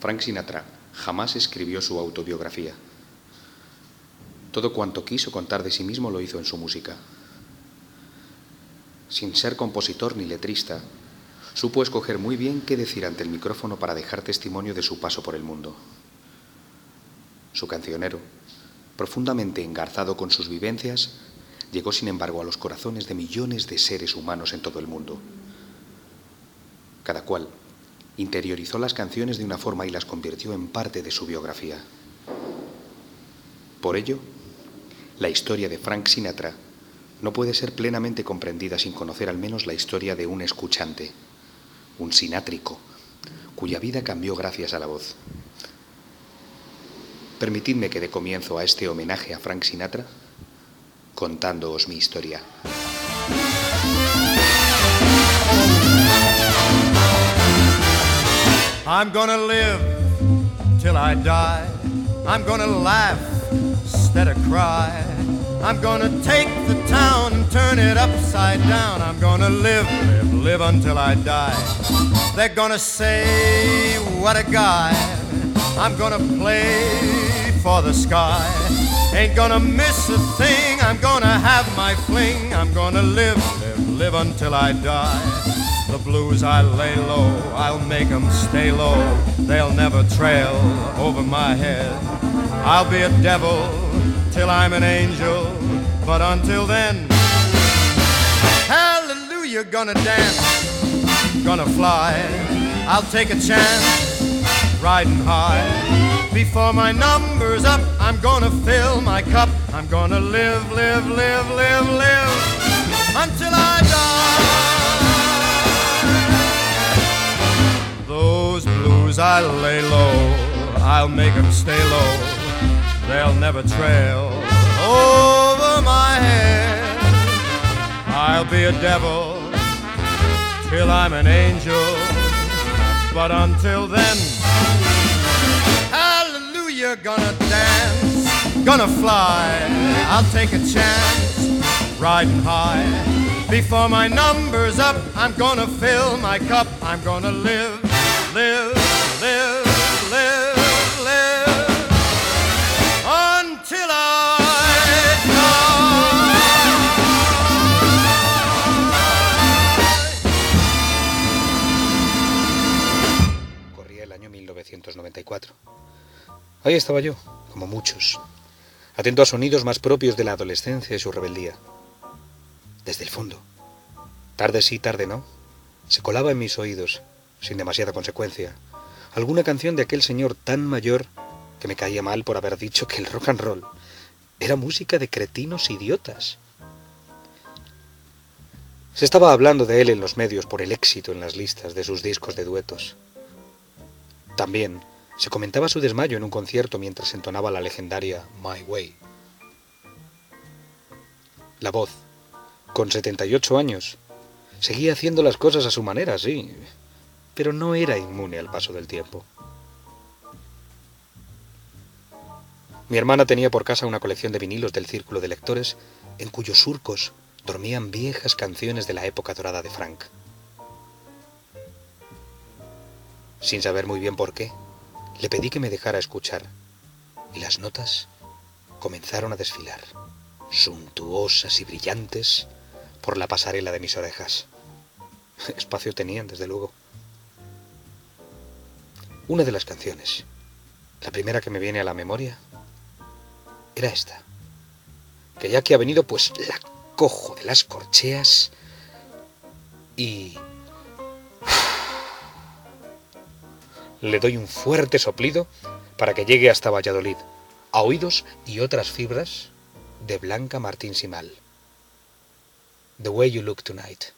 Frank Sinatra jamás escribió su autobiografía. Todo cuanto quiso contar de sí mismo lo hizo en su música. Sin ser compositor ni letrista, supo escoger muy bien qué decir ante el micrófono para dejar testimonio de su paso por el mundo. Su cancionero, profundamente engarzado con sus vivencias, llegó sin embargo a los corazones de millones de seres humanos en todo el mundo. Cada cual interiorizó las canciones de una forma y las convirtió en parte de su biografía. Por ello, la historia de Frank Sinatra no puede ser plenamente comprendida sin conocer al menos la historia de un escuchante, un sinátrico, cuya vida cambió gracias a la voz. Permitidme que dé comienzo a este homenaje a Frank Sinatra contándoos mi historia. I'm gonna live till I die. I'm gonna laugh instead of cry. I'm gonna take the town and turn it upside down. I'm gonna live, live, live until I die. They're gonna say, what a guy. I'm gonna play for the sky. Ain't gonna miss a thing. I'm gonna have my fling. I'm gonna live, live, live until I die. The blues I lay low, I'll make 'em stay low. They'll never trail over my head. I'll be a devil till I'm an angel, but until then, hallelujah, gonna dance, gonna fly. I'll take a chance, riding high. Before my number's up, I'm gonna fill my cup. I'm gonna live, live, live, live, live until I I lay low, I'll make 'em stay low. They'll never trail over my head. I'll be a devil till I'm an angel. But until then, hallelujah, gonna dance, gonna fly. I'll take a chance, riding high. Before my number's up, I'm gonna fill my cup. I'm gonna live, live, live, live, live until I die. Corría el año 1994. Ahí estaba yo, como muchos, atento a sonidos más propios de la adolescencia y su rebeldía. Desde el fondo, tarde sí, tarde no, se colaba en mis oídos, sin demasiada consecuencia, alguna canción de aquel señor tan mayor que me caía mal por haber dicho que el rock and roll era música de cretinos idiotas. Se estaba hablando de él en los medios por el éxito en las listas de sus discos de duetos. También se comentaba su desmayo en un concierto mientras entonaba la legendaria My Way. La voz, con 78 años, seguía haciendo las cosas a su manera, sí, pero no era inmune al paso del tiempo. Mi hermana tenía por casa una colección de vinilos del círculo de lectores en cuyos surcos dormían viejas canciones de la época dorada de Frank. Sin saber muy bien por qué, le pedí que me dejara escuchar y las notas comenzaron a desfilar, suntuosas y brillantes, por la pasarela de mis orejas. Espacio tenían, desde luego. Una de las canciones, la primera que me viene a la memoria, era esta, que ya que ha venido, pues la cojo de las corcheas y... Le doy un fuerte soplido para que llegue hasta Valladolid, a oídos y otras fibras de Blanca Martín Simal. The Way You Look Tonight.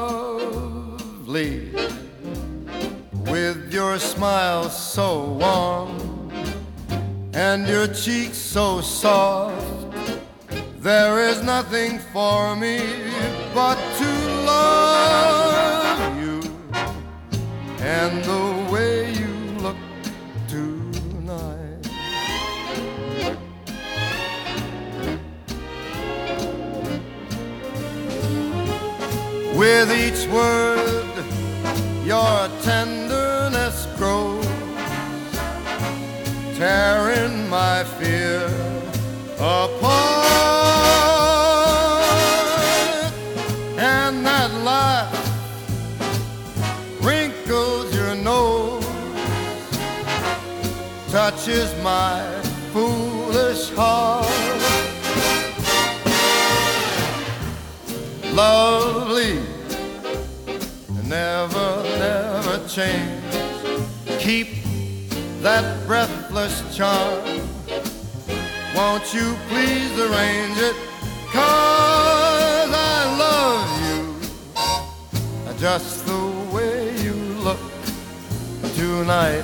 your smile so warm and your cheeks so soft. There is nothing for me but to love you and the way you look tonight. With each word, touches my foolish heart. Lovely, and never, never change. Keep that breathless charm. Won't you please arrange it? Cause I love you just the way you look tonight.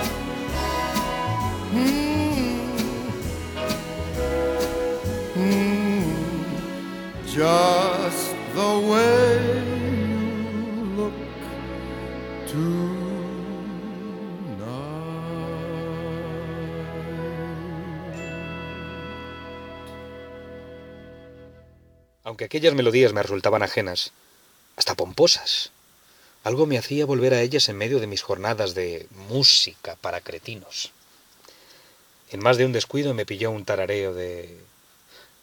Just the way. Aunque aquellas melodías me resultaban ajenas, hasta pomposas, algo me hacía volver a ellas en medio de mis jornadas de música para cretinos. En más de un descuido me pilló un tarareo de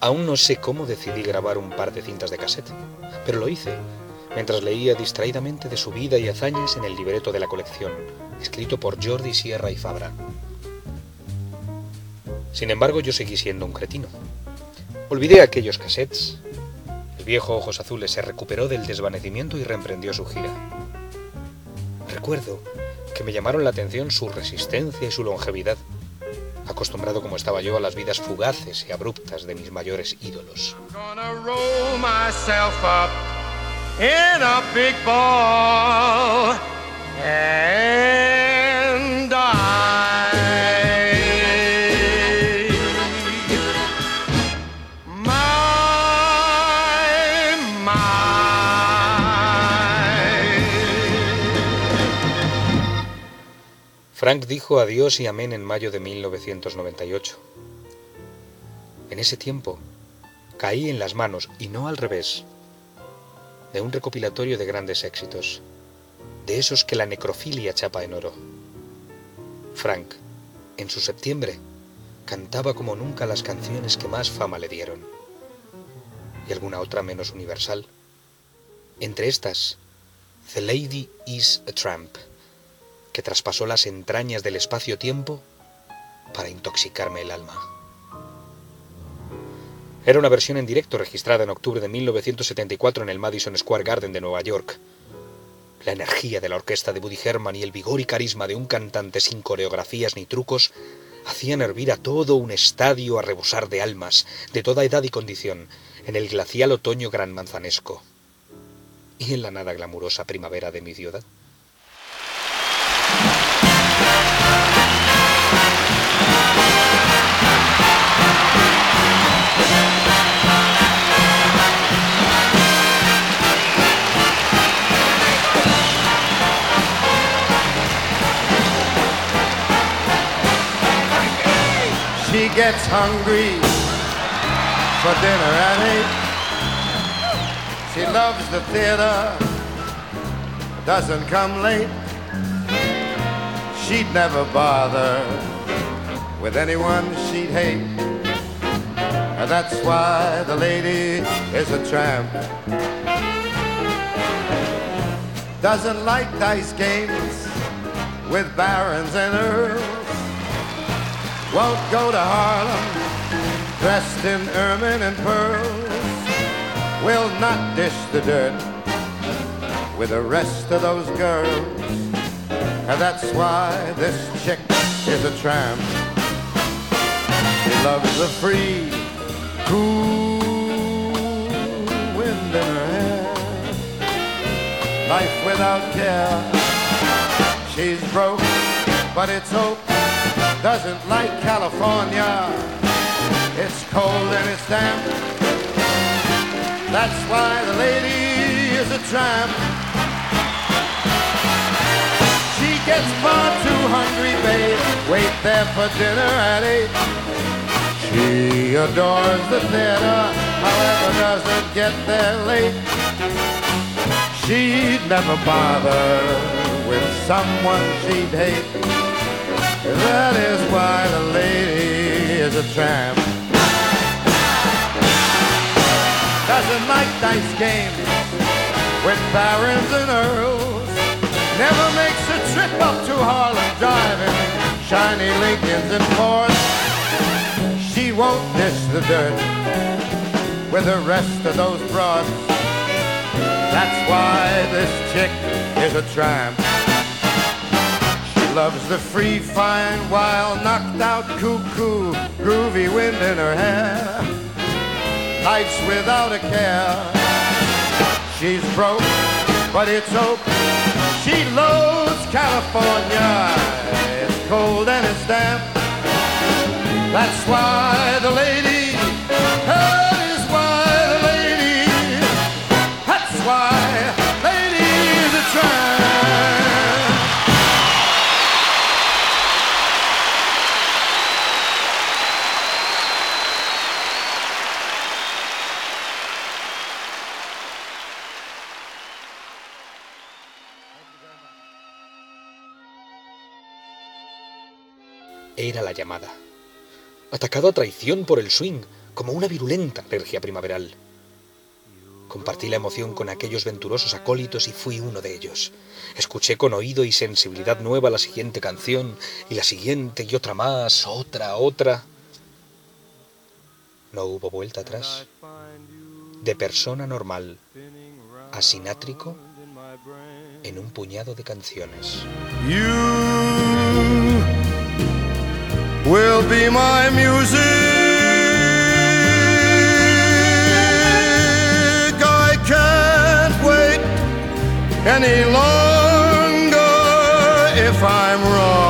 Aún no sé cómo decidí grabar un par de cintas de cassette, pero lo hice mientras leía distraídamente de su vida y hazañas en el libreto de la colección, escrito por Jordi Sierra y Fabra. Sin embargo, yo seguí siendo un cretino. Olvidé aquellos cassettes. El viejo Ojos Azules se recuperó del desvanecimiento y reemprendió su gira. Recuerdo que me llamaron la atención su resistencia y su longevidad, acostumbrado como estaba yo a las vidas fugaces y abruptas de mis mayores ídolos. Frank dijo adiós y amén en mayo de 1998. En ese tiempo, caí en las manos, y no al revés, de un recopilatorio de grandes éxitos, de esos que la necrofilia chapa en oro. Frank, en su septiembre, cantaba como nunca las canciones que más fama le dieron, y alguna otra menos universal. Entre estas, The Lady is a Tramp, que traspasó las entrañas del espacio-tiempo para intoxicarme el alma. Era una versión en directo registrada en octubre de 1974 en el Madison Square Garden de Nueva York. La energía de la orquesta de Buddy Herman y el vigor y carisma de un cantante sin coreografías ni trucos hacían hervir a todo un estadio a rebosar de almas, de toda edad y condición, en el glacial otoño gran manzanesco. Y en la nada glamurosa primavera de mi ciudad. Gets hungry for dinner at eight. She loves the theater, doesn't come late. She'd never bother with anyone she'd hate. And that's why the lady is a tramp. Doesn't like dice games with barons and earls won't go to Harlem dressed in ermine and pearls. Will not dish the dirt with the rest of those girls. And that's why this chick is a tramp. She loves the free, cool wind in her hair. Life without care. She's broke, but it's hope doesn't like California. It's cold and it's damp. That's why the lady is a tramp. She gets far too hungry, babe. Wait there for dinner at eight. She adores the theater, however, doesn't get there late. She'd never bother with someone she'd hate. That is why the lady is a tramp. Doesn't like dice games with barons and earls. Never makes a trip up to Harlem driving shiny Lincolns and Fords. She won't dish the dirt with the rest of those broads. That's why this chick is a tramp loves the free, fine, wild, knocked out, cuckoo, groovy wind in her hair. nights without a care. She's broke, but it's oak. She loves California. It's cold and it's damp. That's why the lady, that is why the lady, that's why Era la llamada. Atacado a traición por el swing, como una virulenta alergia primaveral. Compartí la emoción con aquellos venturosos acólitos y fui uno de ellos. Escuché con oído y sensibilidad nueva la siguiente canción, y la siguiente y otra más, otra, otra. No hubo vuelta atrás. De persona normal a sinátrico en un puñado de canciones. Will be my music. I can't wait any longer if I'm wrong.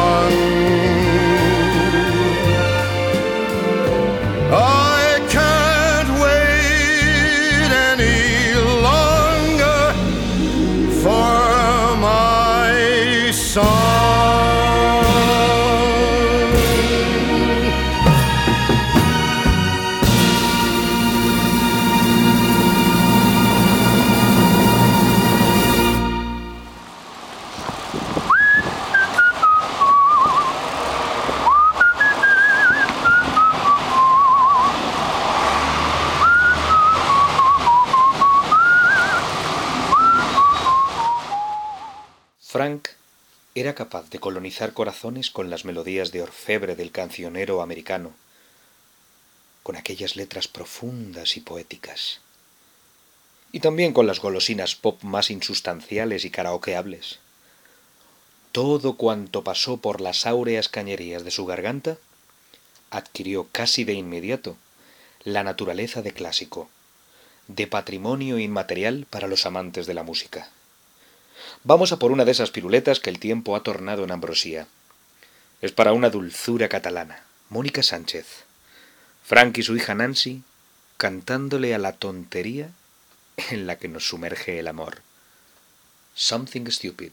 Era capaz de colonizar corazones con las melodías de orfebre del cancionero americano, con aquellas letras profundas y poéticas, y también con las golosinas pop más insustanciales y karaokeables. Todo cuanto pasó por las áureas cañerías de su garganta adquirió casi de inmediato la naturaleza de clásico, de patrimonio inmaterial para los amantes de la música. Vamos a por una de esas piruletas que el tiempo ha tornado en ambrosía. Es para una dulzura catalana, Mónica Sánchez. Frank y su hija Nancy cantándole a la tontería en la que nos sumerge el amor. Something Stupid.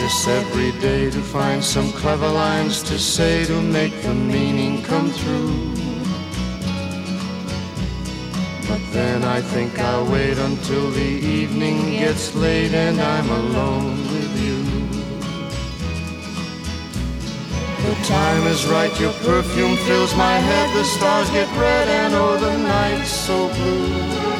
Practice every day to find some clever lines to say to make the meaning come through. But then I think I'll wait until the evening gets late and I'm alone with you. The time is right, your perfume fills my head, the stars get red and oh the night's so blue.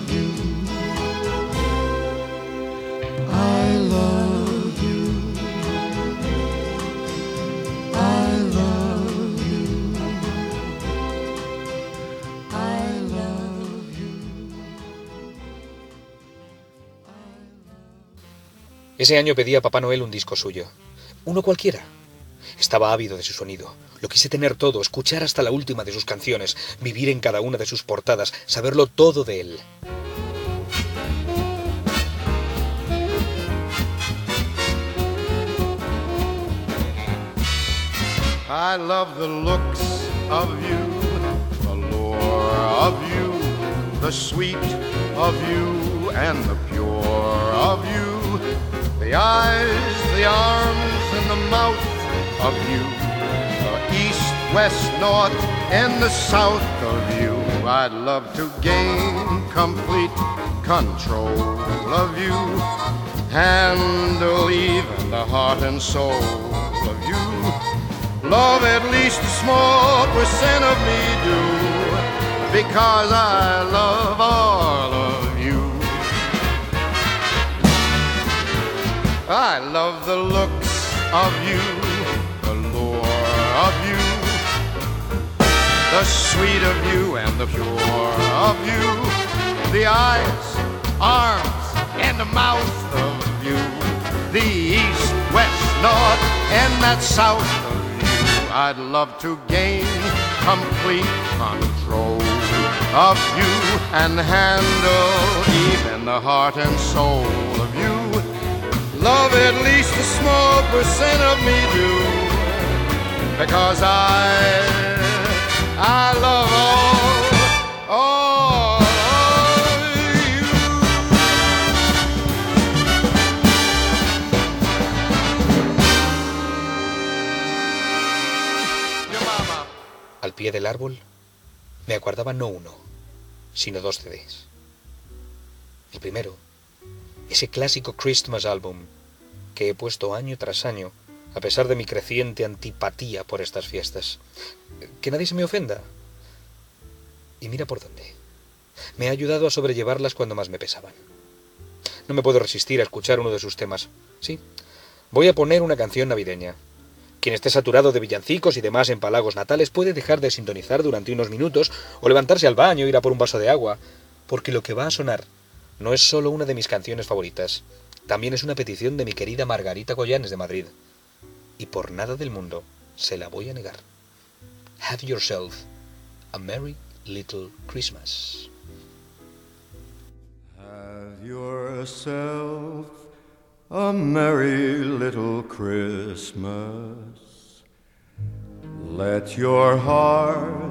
Ese año pedí a Papá Noel un disco suyo. Uno cualquiera. Estaba ávido de su sonido. Lo quise tener todo, escuchar hasta la última de sus canciones, vivir en cada una de sus portadas, saberlo todo de él. I love the looks of you, the lure of you, the sweet of you, and the pure of you, the eyes, the arms, and the mouth of you, the east, west, north, and the south of you. I'd love to gain complete control of you, handle even the heart and soul of you. Love at least a small percent of me do, because I love all I love the looks of you, the lure of you, the sweet of you and the pure of you, the eyes, arms, and the mouth of you, the east, west, north, and that south of you. I'd love to gain complete control of you and handle even the heart and soul. Love at least a small percent of me do, because I, I love all, all of you. Al pie del árbol me aguardaba no uno, sino dos CDs. El primero, ese clásico Christmas Album que he puesto año tras año, a pesar de mi creciente antipatía por estas fiestas. Que nadie se me ofenda. Y mira por dónde. Me ha ayudado a sobrellevarlas cuando más me pesaban. No me puedo resistir a escuchar uno de sus temas. Sí, voy a poner una canción navideña. Quien esté saturado de villancicos y demás empalagos natales puede dejar de sintonizar durante unos minutos o levantarse al baño, ir a por un vaso de agua, porque lo que va a sonar no es solo una de mis canciones favoritas, también es una petición de mi querida Margarita Goyanes de Madrid. Y por nada del mundo se la voy a negar. Have yourself a merry little Christmas. Have yourself a merry little Christmas. Let your heart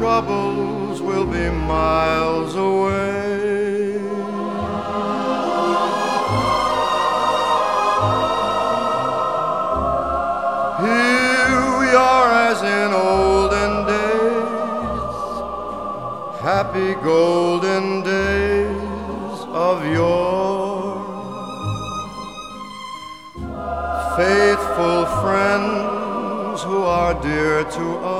Troubles will be miles away. Here we are as in olden days, happy golden days of yore. Faithful friends who are dear to us,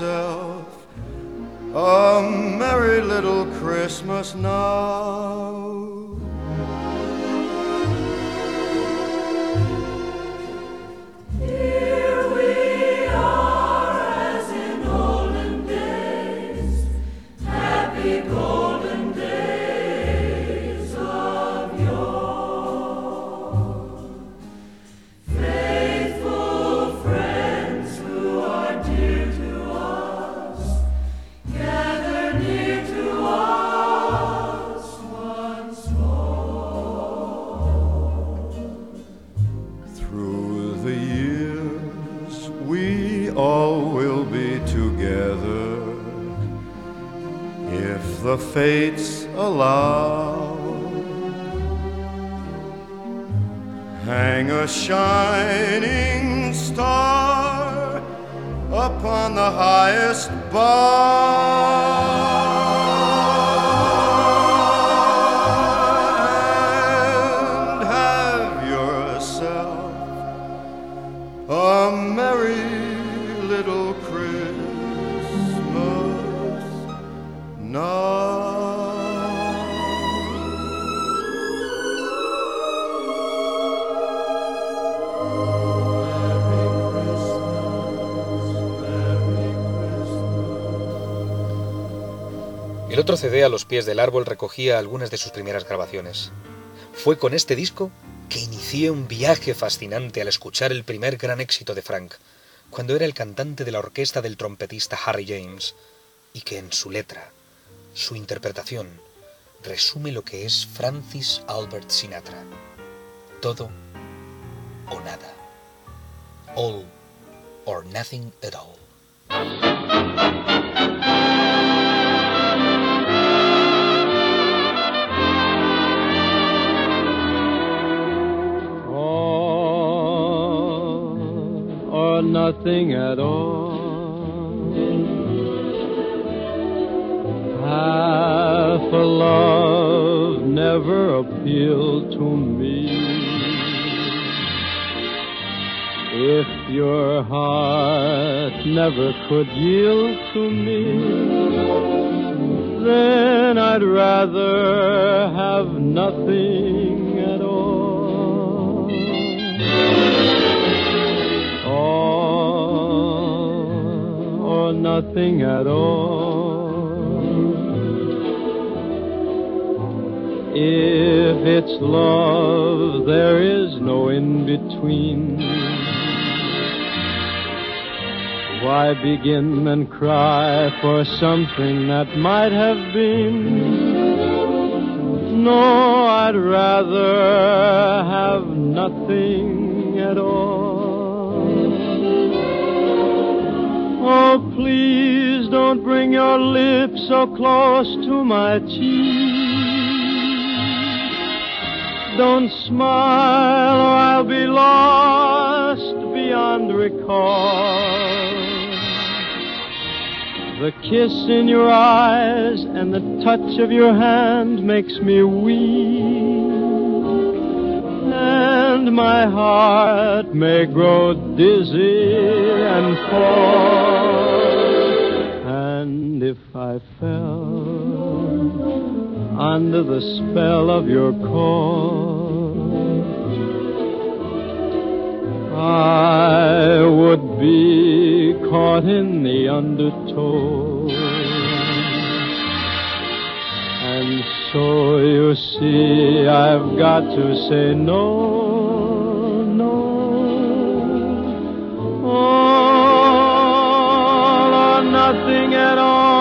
a merry little Christmas now. If CD a los pies del árbol recogía algunas de sus primeras grabaciones. Fue con este disco que inicié un viaje fascinante al escuchar el primer gran éxito de Frank, cuando era el cantante de la orquesta del trompetista Harry James, y que en su letra, su interpretación, resume lo que es Francis Albert Sinatra. Todo o nada. All or nothing at all. Nothing at all. Half a love never appealed to me. If your heart never could yield to me, then I'd rather have nothing Nothing at all. If it's love, there is no in between. Why begin and cry for something that might have been? No, I'd rather have nothing at all. Oh, please don't bring your lips so close to my cheek. Don't smile or I'll be lost beyond recall. The kiss in your eyes and the touch of your hand makes me weak. And my heart may grow dizzy and fall. And if I fell under the spell of your call, I would be caught in the undertow. And so you see, I've got to say no, nothing at all.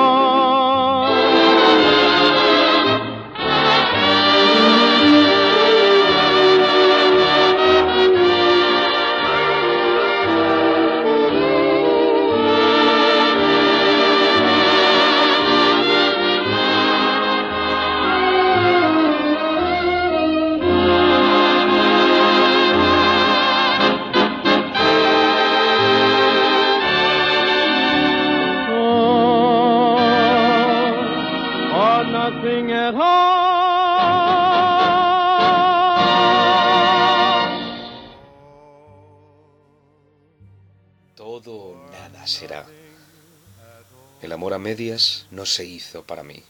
Medias no se hizo para mí.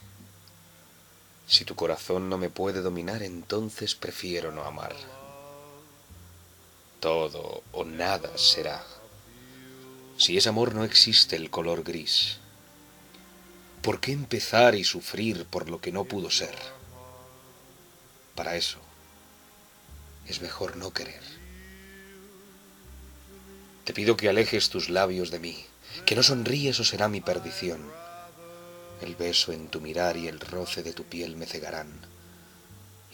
Si tu corazón no me puede dominar, entonces prefiero no amar. Todo o nada será. Si es amor no existe el color gris. ¿Por qué empezar y sufrir por lo que no pudo ser? Para eso es mejor no querer. Te pido que alejes tus labios de mí, que no sonríes o será mi perdición. El beso en tu mirar y el roce de tu piel me cegarán,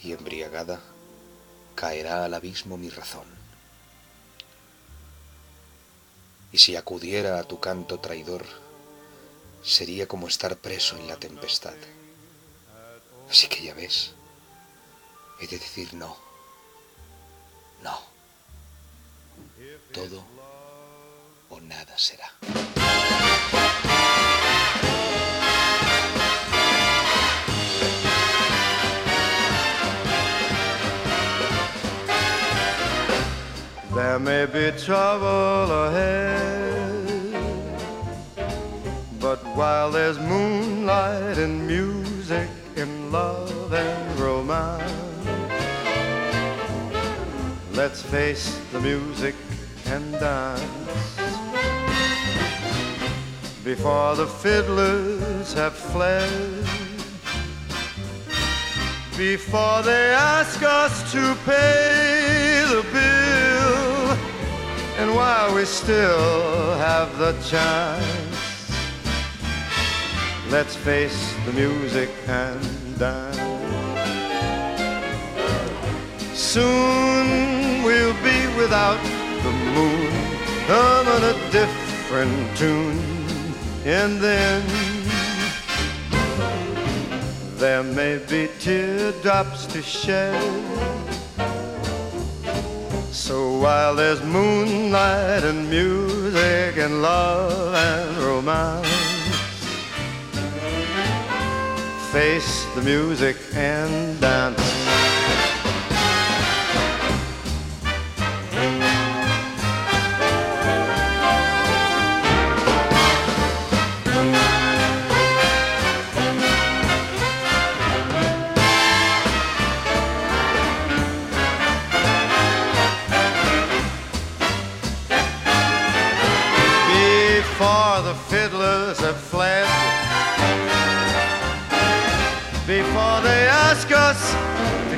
y embriagada caerá al abismo mi razón. Y si acudiera a tu canto traidor, sería como estar preso en la tempestad. Así que ya ves, he de decir no, no. Todo o nada será. There may be trouble ahead, but while there's moonlight and music and love and romance, let's face the music and dance. Before the fiddlers have fled, before they ask us to pay the bill, and while we still have the chance, let's face the music and dance. Soon we'll be without the moon, hum on a different tune, and then there may be teardrops to shed. So while there's moonlight and music and love and romance, face the music and dance.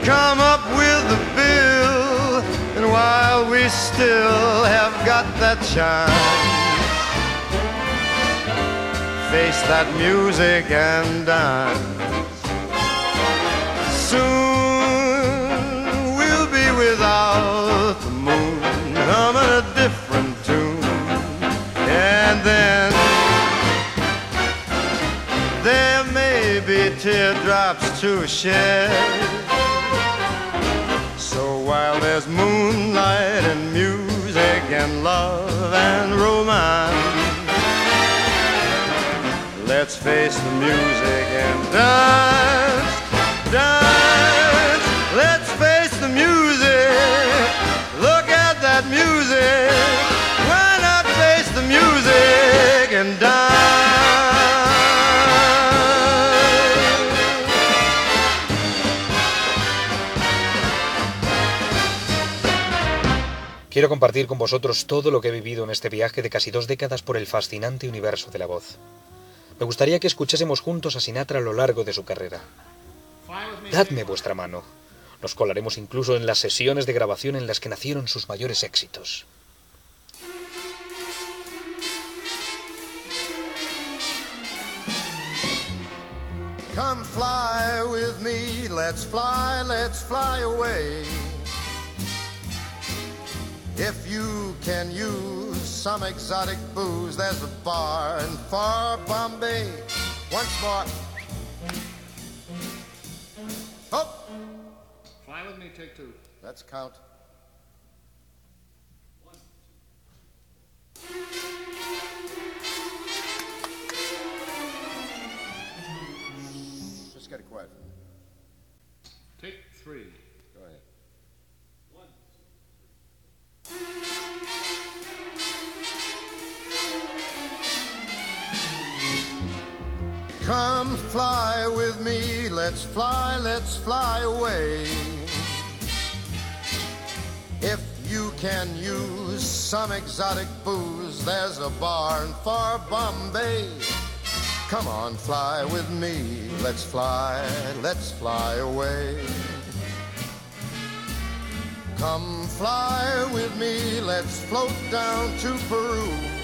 Come up with the bill, and while we still have got that chance, face that music and dance. Soon we'll be without the moon, humming a different tune. And then there may be teardrops to shed. While there's moonlight and music and love and romance, let's face the music and dance, dance. Let's face the music. Quiero compartir con vosotros todo lo que he vivido en este viaje de casi dos décadas por el fascinante universo de la voz. Me gustaría que escuchásemos juntos a Sinatra a lo largo de su carrera. Dadme vuestra mano. Nos colaremos incluso en las sesiones de grabación en las que nacieron sus mayores éxitos. Come fly with me, let's fly, let's fly away. If you can use some exotic booze, there's a bar in far Bombay. Once more. Oh, Fly with me, take two. let's count. Just get it quiet. Take three. Come fly with me, let's fly, let's fly away. If you can use some exotic booze, there's a bar in far Bombay. Come on, fly with me, let's fly, let's fly away. Come fly with me, let's float down to Peru.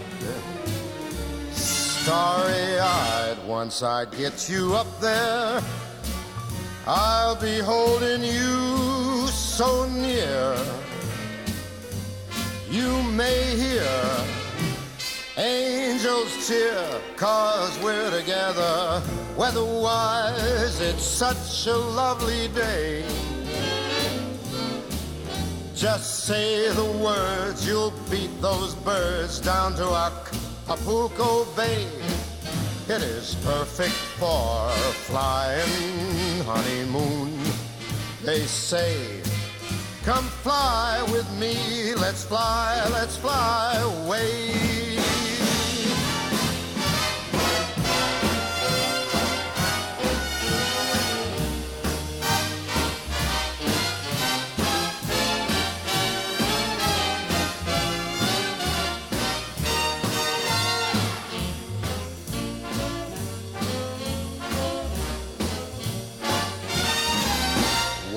starry eyed. Once I get you up there, I'll be holding you so near. You may hear angels cheer, cause we're together. Weatherwise, it's such a lovely day. Just say the words, you'll beat those birds down to Acapulco Bay. It is perfect for a flying honeymoon. They say, come fly with me, let's fly, let's fly away.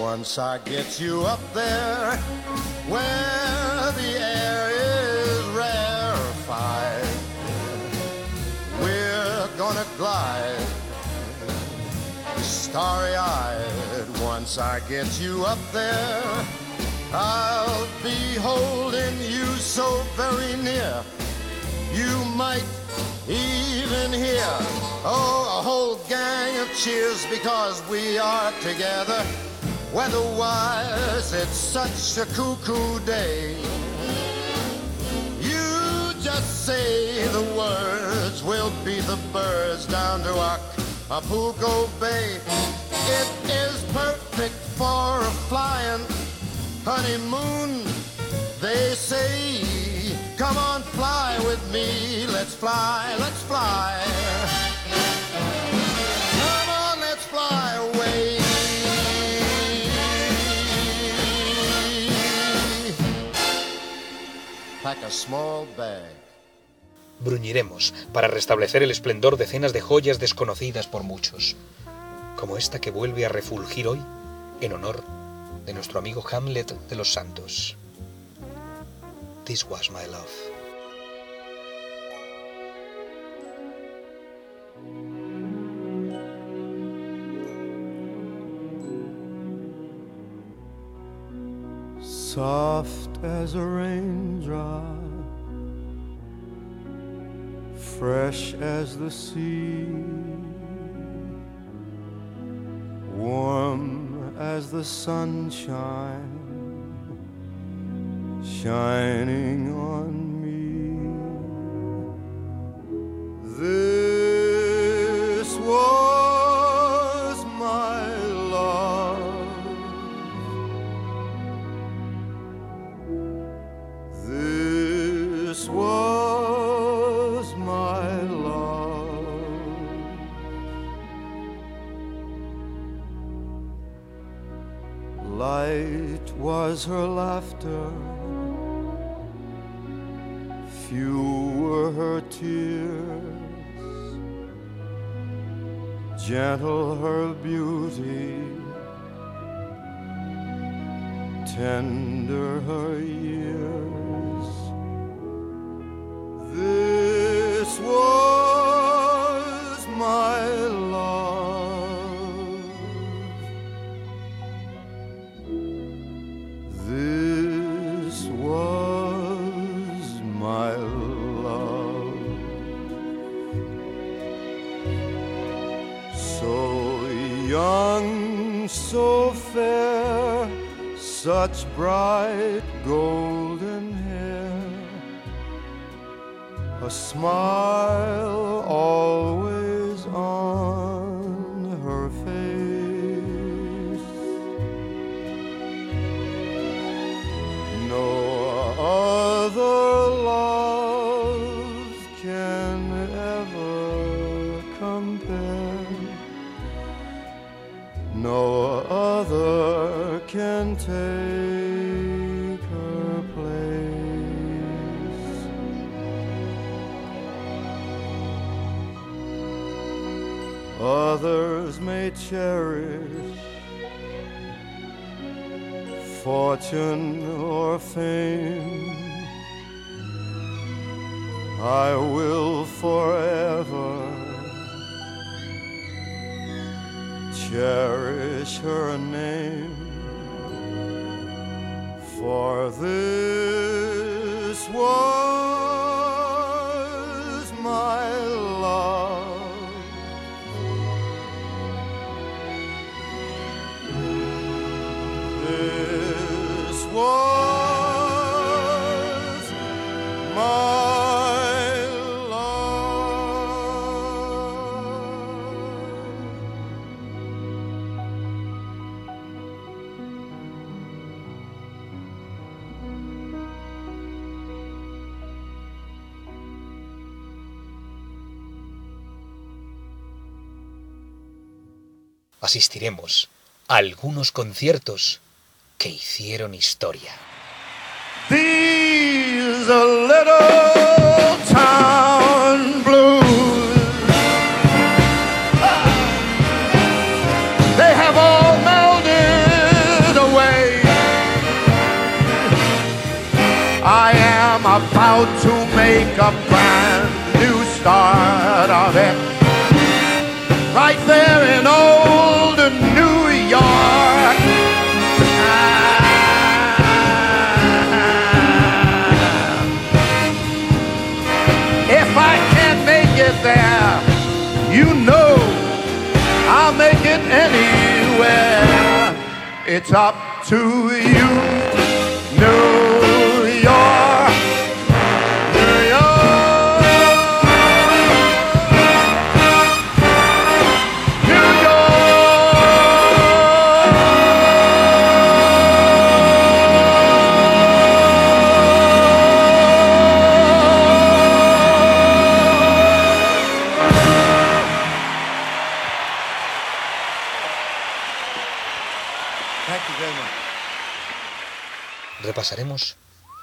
Once I get you up there, where the air is rarefied, we're gonna glide starry eyed. Once I get you up there, I'll be holding you so very near. You might even hear, oh, a whole gang of cheers because we are together. Weatherwise, it's such a cuckoo day. You just say the words, we'll be the birds down to Acapulco Bay. It is perfect for a flying honeymoon. They say, come on, fly with me. Let's fly, let's fly. Bruñiremos para restablecer el esplendor de decenas de joyas desconocidas por muchos, como esta que vuelve a refulgir hoy en honor de nuestro amigo Hamlet de los Santos. This was my love. Soft as a raindrop, fresh as the sea, warm as the sunshine, shining on me. This was her laughter, few were her tears, gentle her beauty. Tender her years. Young, so fair, such bright golden hair, a smile always cherish fortune or fame. I will forever cherish her name. For this was Asistiremos a algunos conciertos que hicieron historia. These little town blues. They have all melted away. I am about to make a brand new start of it. Right there It's up to you, Repasaremos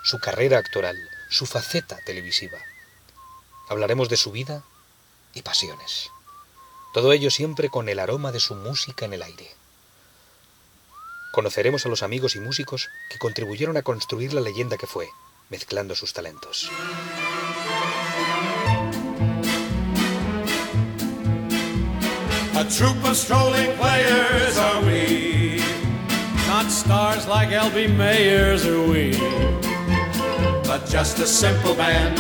su carrera actoral, su faceta televisiva. Hablaremos de su vida y pasiones. Todo ello siempre con el aroma de su música en el aire. Conoceremos a los amigos y músicos que contribuyeron a construir la leyenda que fue, mezclando sus talentos. A troop of strolling players are we. Not stars like L.B. Mayers are we. But just a simple band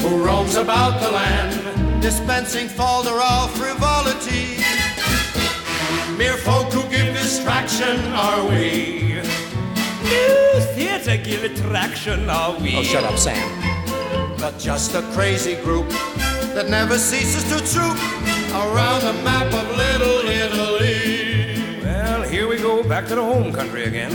who roams about the land, Dispensing falderal frivolity. mere folk who give distraction are we. New theatre give attraction, are we? Oh, shut up, Sam. But just a crazy group that never ceases to troop Around the map of Little Italy. Well, here we go, back to the home country again.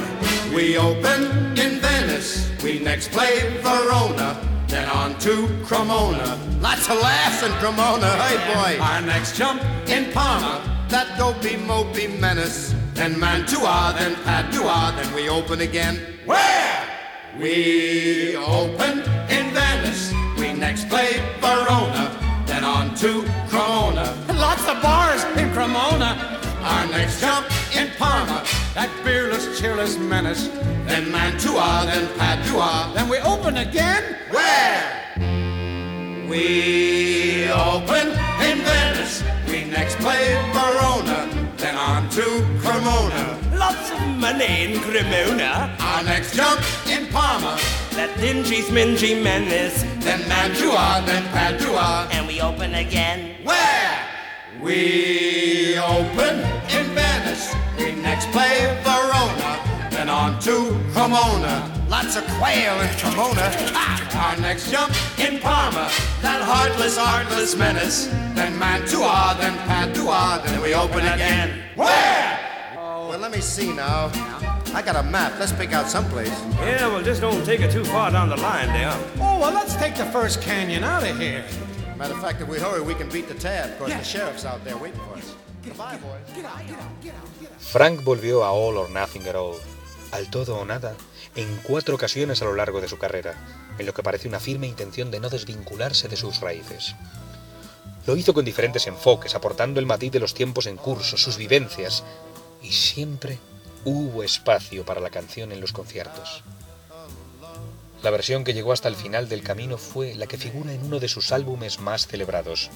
We open in Venice, we next play Verona, then on to Cremona. Lots of laughs in Cremona, hey boy. Our next jump in Parma, That dopey mopey menace. then Mantua, then Padua, then we open again. Where? We opened in Venice, we next played Verona, then on to Cremona. Lots of bars in Cremona. Our next jump That fearless, cheerless menace. then Mantua, then Padua, Then we open again. Where? We open in Venice. We next play Verona, then on to Cremona. Lots of money in Cremona. Our next jump in Parma, That dingy, smingy menace. then Mantua, then Padua. And we open again. Where? We open in Venice. To Cremona. Lots of quail in Cremona. Ah, our next jump in Parma. That heartless, artless menace. Then Mantua, then Padua, then we open again. Where? Oh, well, let me see now. I got a map. Let's pick out someplace. Yeah, well, just don't take it too far down the line there. Oh, well, let's take the first canyon out of here. Matter of fact, if we hurry, we can beat the tab. Of course, the sheriff's out there waiting for us. Frank volvió a All or Nothing at All, al todo o nada, en cuatro ocasiones a lo largo de su carrera, en lo que parece una firme intención de no desvincularse de sus raíces. Lo hizo con diferentes enfoques, aportando el matiz de los tiempos en curso, sus vivencias, y siempre hubo espacio para la canción en los conciertos. La versión que llegó hasta el final del camino fue la que figura en uno de sus álbumes más celebrados,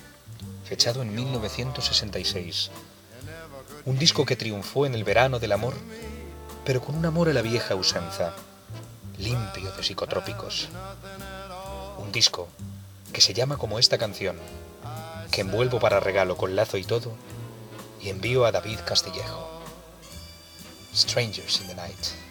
fechado en 1966. Un disco que triunfó en el verano del amor, pero con un amor a la vieja usanza, limpio de psicotrópicos. Un disco que se llama como esta canción, que envuelvo para regalo con lazo y todo, y envío a David Castillejo. Strangers in the Night.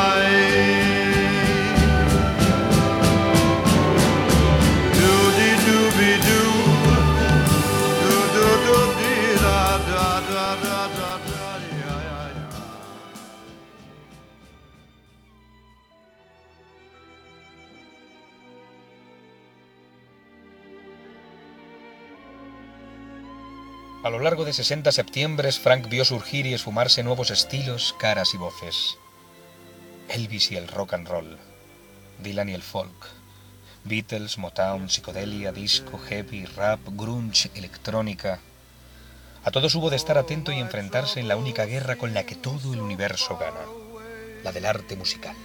De 60 septiembres, Frank vio surgir y esfumarse nuevos estilos, caras y voces. Elvis y el rock and roll, Dylan y el folk, Beatles, Motown, psicodelia, disco, heavy, rap, grunge, electrónica. A todos hubo de estar atento y enfrentarse en la única guerra con la que todo el universo gana, la del arte musical.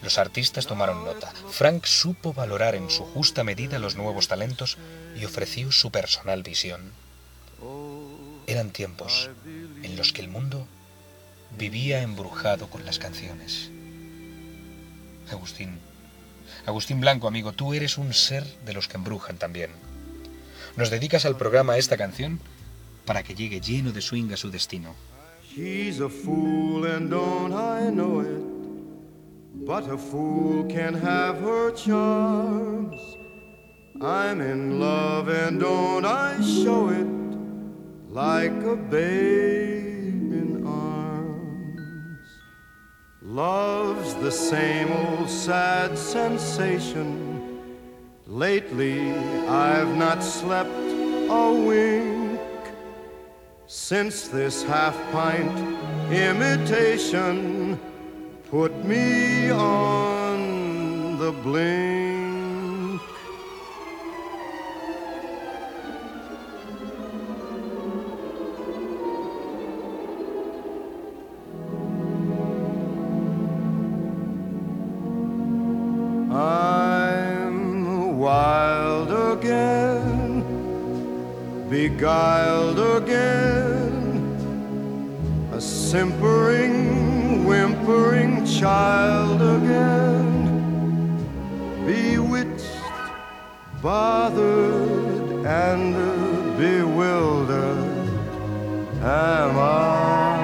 Los artistas tomaron nota. Frank supo valorar en su justa medida los nuevos talentos y ofreció su personal visión. Eran tiempos en los que el mundo vivía embrujado con las canciones. Agustín, Agustín Blanco, amigo, tú eres un ser de los que embrujan también. Nos dedicas al programa esta canción para que llegue lleno de swing a su destino. She's a fool and don't I know it? But a fool can have her charms. I'm in love and don't I show it like a babe in arms, loves the same old sad sensation. Lately, I've not slept a wink since this half pint imitation put me on the blink. Beguiled again, a simpering, whimpering child again, bewitched, bothered, and bewildered am I.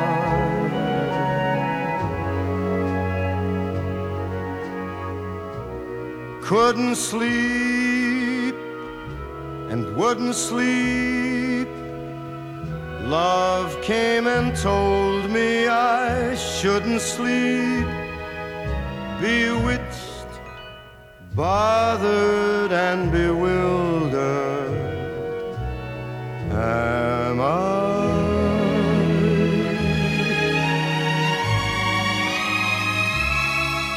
couldn't sleep and wouldn't sleep. Love came and told me I shouldn't sleep. Bewitched, bothered, and bewildered. Am I?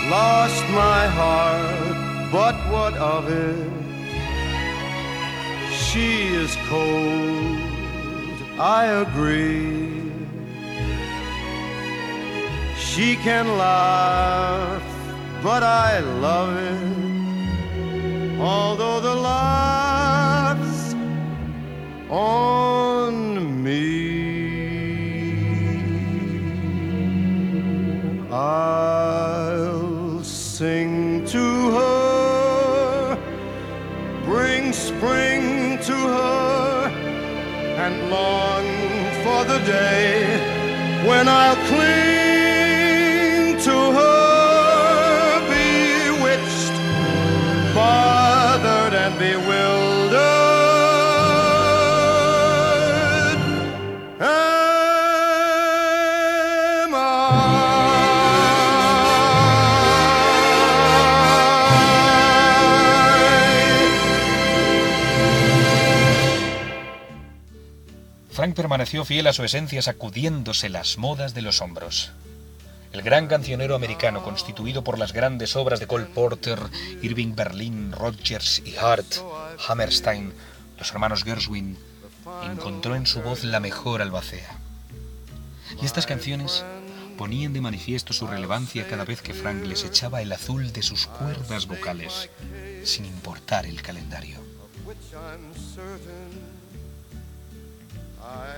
Lost my heart, but what of it? She is cold, I agree. She can laugh, but I love it. Although the laugh's day when I'll cling fiel a su esencia sacudiéndose las modas de los hombros. El gran cancionero americano, constituido por las grandes obras de Cole Porter, Irving Berlin, Rodgers y Hart, Hammerstein, los hermanos Gershwin, encontró en su voz la mejor albacea. Y estas canciones ponían de manifiesto su relevancia cada vez que Frank les echaba el azul de sus cuerdas vocales, sin importar el calendario.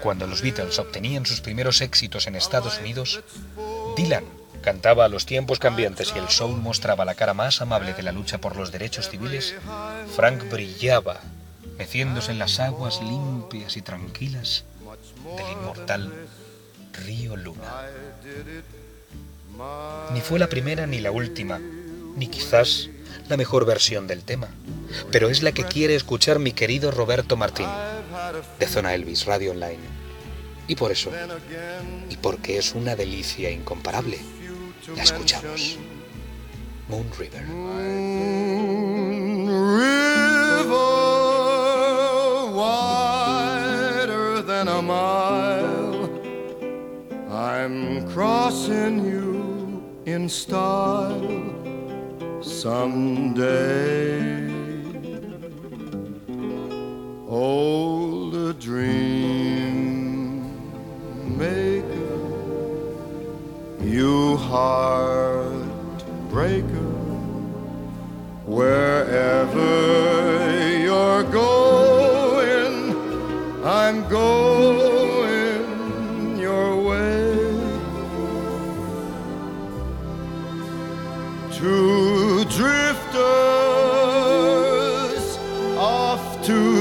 Cuando los Beatles obtenían sus primeros éxitos en Estados Unidos, Dylan cantaba a los tiempos cambiantes y el soul mostraba la cara más amable de la lucha por los derechos civiles, Frank brillaba, meciéndose en las aguas limpias y tranquilas del inmortal Río Luna. Ni fue la primera ni la última, ni quizás la mejor versión del tema, pero es la que quiere escuchar mi querido Roberto Martín, de Zona Elvis Radio Online. Y por eso, y porque es una delicia incomparable, la escuchamos. Moon River. river wider than a mile. I'm crossing you in style someday. Old dream maker, you heartbreaker. Wherever you're going, I'm going your way. Two drifters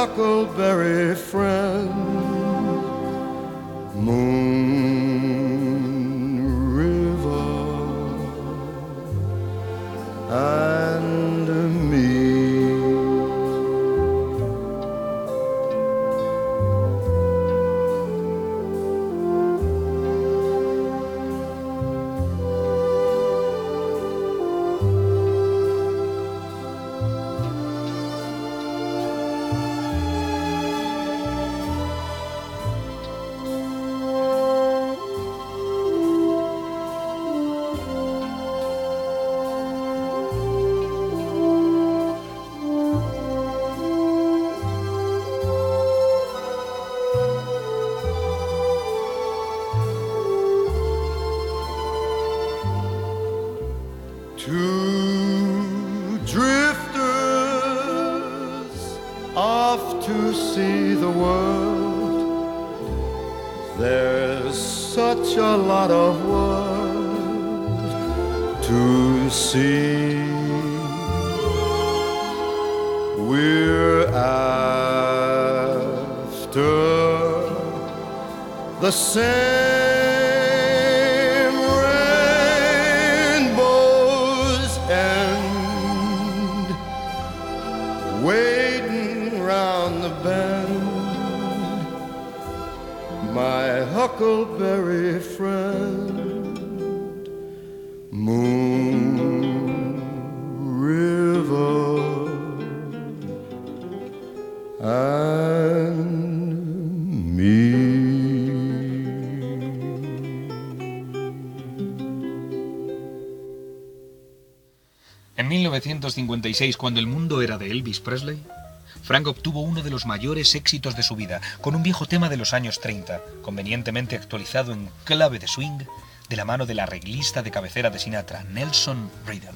huckleberry friend, waiting round the bend, my huckleberry friend, Moon 1956, cuando el mundo era de Elvis Presley, Frank obtuvo uno de los mayores éxitos de su vida, con un viejo tema de los años 30, convenientemente actualizado en clave de swing, de la mano del arreglista de cabecera de Sinatra, Nelson Riddle.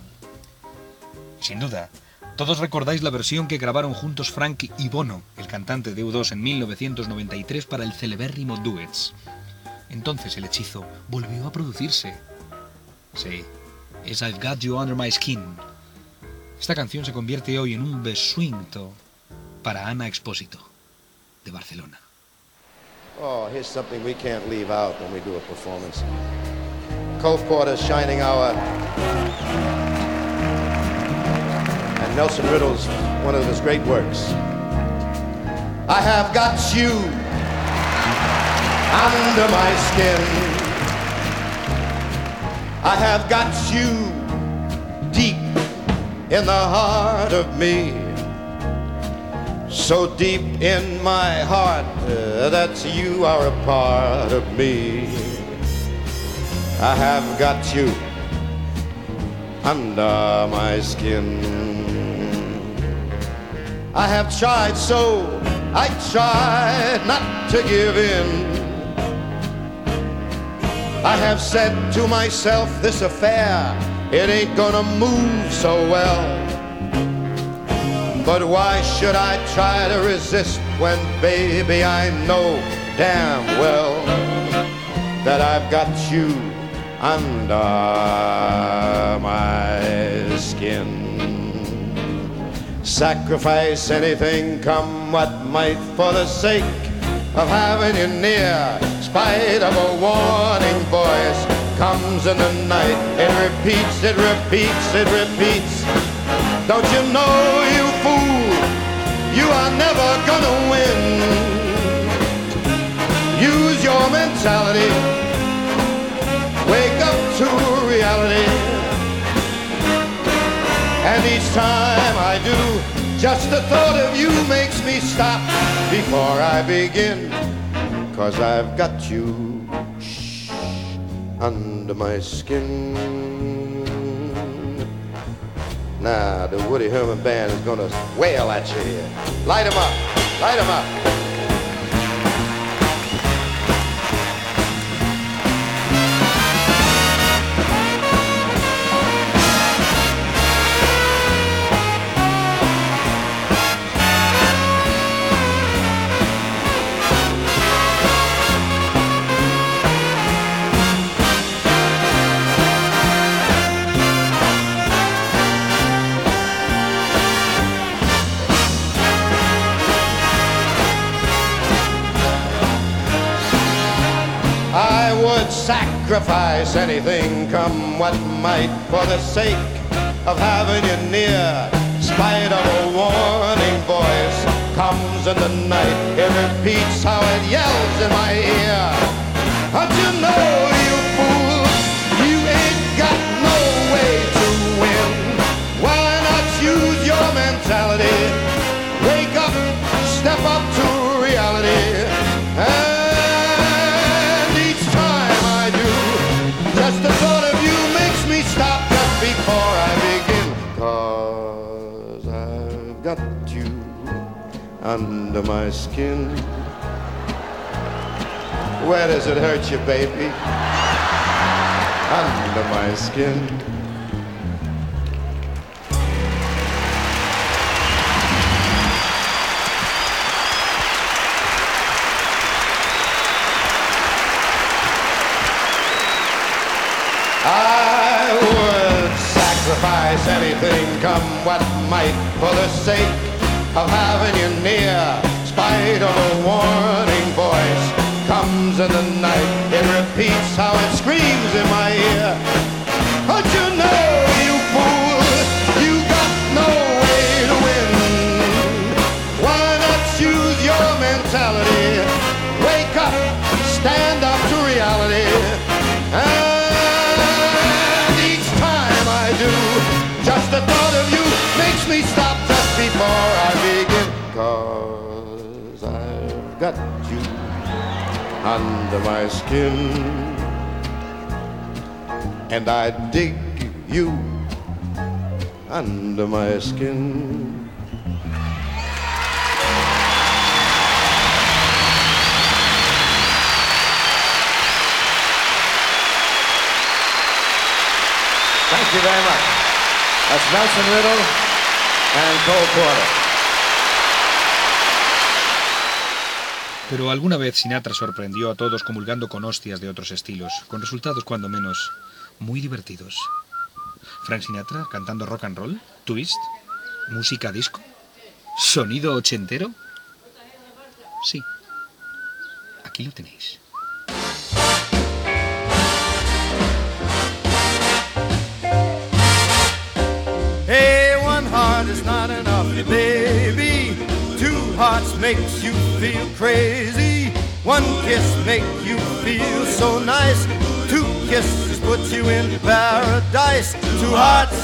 Sin duda, todos recordáis la versión que grabaron juntos Frank y Bono, el cantante de U2, en 1993 para el celebérrimo Duets. Entonces el hechizo volvió a producirse. Sí, es I've Got You Under My Skin. Esta canción se convierte hoy en un besuinto para Ana Expósito, de Barcelona. Oh, here's something we can't leave out when we do a performance. Cole Porter's Shining Hour. And Nelson Riddle's one of his great works. I have got you under my skin. I have got you deep in the heart of me. So deep in my heart uh, that you are a part of me. I have got you under my skin. I have tried so, I tried not to give in. I have said to myself, this affair, it ain't gonna move so well. But why should I try to resist when, baby, I know damn well that I've got you under my skin? Sacrifice anything, come what might, for the sake of having you near. Spite of a warning voice comes in the night. It repeats, it repeats, it repeats. Don't you know, you fool, you are never gonna win. Use your mentality. Wake up to reality. And each time I do, just the thought of you makes me stop before I begin. Cause I've got you under my skin. Now the Woody Herman Band is gonna wail at you here. Light 'em up, light 'em up. Sacrifice anything, come what might, for the sake of having you near. Spite of a warning voice comes in the night. It repeats how it yells in my ear. Don't you know, You under my skin. Where does it hurt you, baby? Under my skin. Anything, come what might, for the sake of having you near. Spite of a warning voice comes in the night. It repeats how it screams in my ear. Got you under my skin. And I dig you under my skin. Thank you very much. That's Nelson Riddle and Cole Porter. Pero alguna vez Sinatra sorprendió a todos comulgando con hostias de otros estilos, con resultados cuando menos muy divertidos. Frank Sinatra cantando rock and roll, twist, música disco, sonido ochentero. Sí, aquí lo tenéis. Hey. Makes you feel crazy. One kiss make you feel so nice. Two kisses put you in paradise. Two hearts,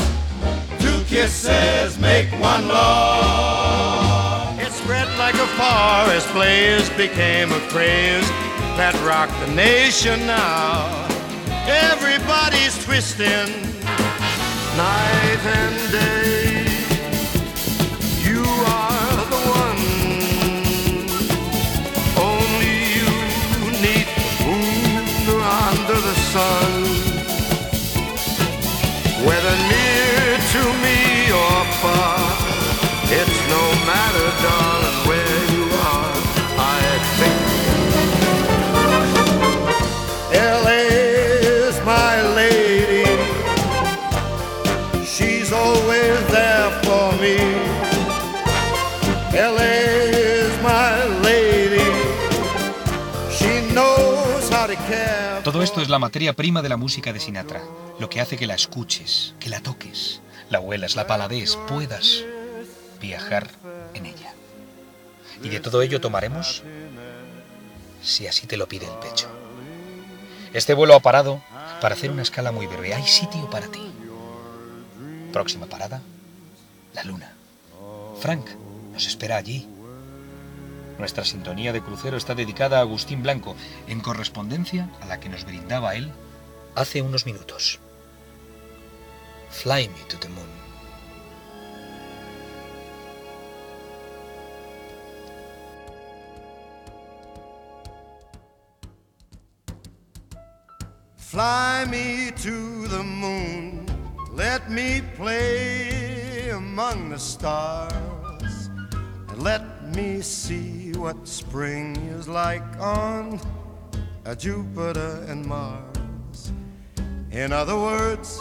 two kisses make one love. It spread like a forest blaze, became a craze that rocked the nation now. Everybody's twisting night and day. Far, it's no matter, darling, where you are. I think LA's my lady. She's always there for me. LA's my lady. She knows how to care. Todo esto es la materia prima de la música de Sinatra, lo que hace que la escuches, que la toques, la huelas, la palades, puedas viajar en ella. Y de todo ello tomaremos si así te lo pide el pecho. Este vuelo ha parado para hacer una escala muy breve. Hay sitio para ti. Próxima parada, la luna. Frank nos espera allí. Nuestra sintonía de crucero está dedicada a Agustín Blanco, en correspondencia a la que nos brindaba él hace unos minutos. Fly me to the moon. Fly me to the moon. Let me play among the stars. And let me see what spring is like on a Jupiter and Mars. In other words,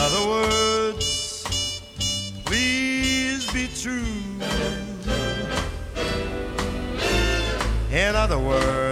In other words, please be true. In other words,